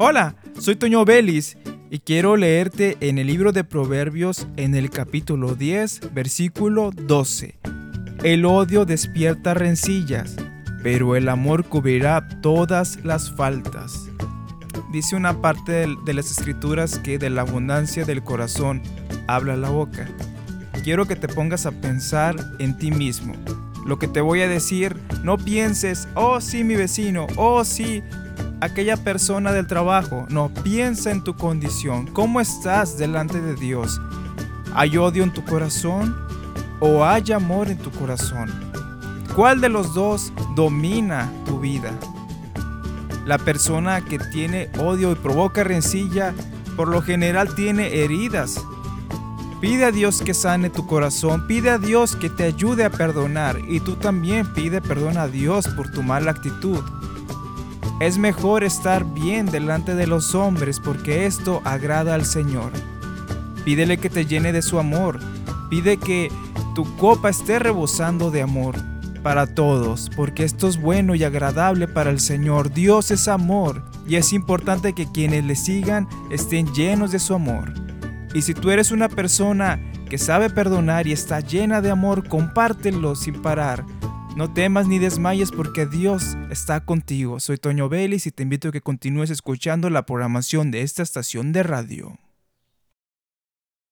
Hola, soy Toño Belis y quiero leerte en el libro de Proverbios en el capítulo 10, versículo 12. El odio despierta rencillas, pero el amor cubrirá todas las faltas. Dice una parte de las escrituras que de la abundancia del corazón habla la boca. Quiero que te pongas a pensar en ti mismo. Lo que te voy a decir, no pienses, oh sí mi vecino, oh sí aquella persona del trabajo. No, piensa en tu condición. ¿Cómo estás delante de Dios? ¿Hay odio en tu corazón o hay amor en tu corazón? ¿Cuál de los dos domina tu vida? La persona que tiene odio y provoca rencilla por lo general tiene heridas. Pide a Dios que sane tu corazón, pide a Dios que te ayude a perdonar y tú también pide perdón a Dios por tu mala actitud. Es mejor estar bien delante de los hombres porque esto agrada al Señor. Pídele que te llene de su amor. Pide que tu copa esté rebosando de amor para todos, porque esto es bueno y agradable para el Señor. Dios es amor y es importante que quienes le sigan estén llenos de su amor. Y si tú eres una persona que sabe perdonar y está llena de amor, compártelo sin parar no temas ni desmayes porque Dios está contigo. Soy Toño Vélez y te invito a que continúes escuchando la programación de esta estación de radio.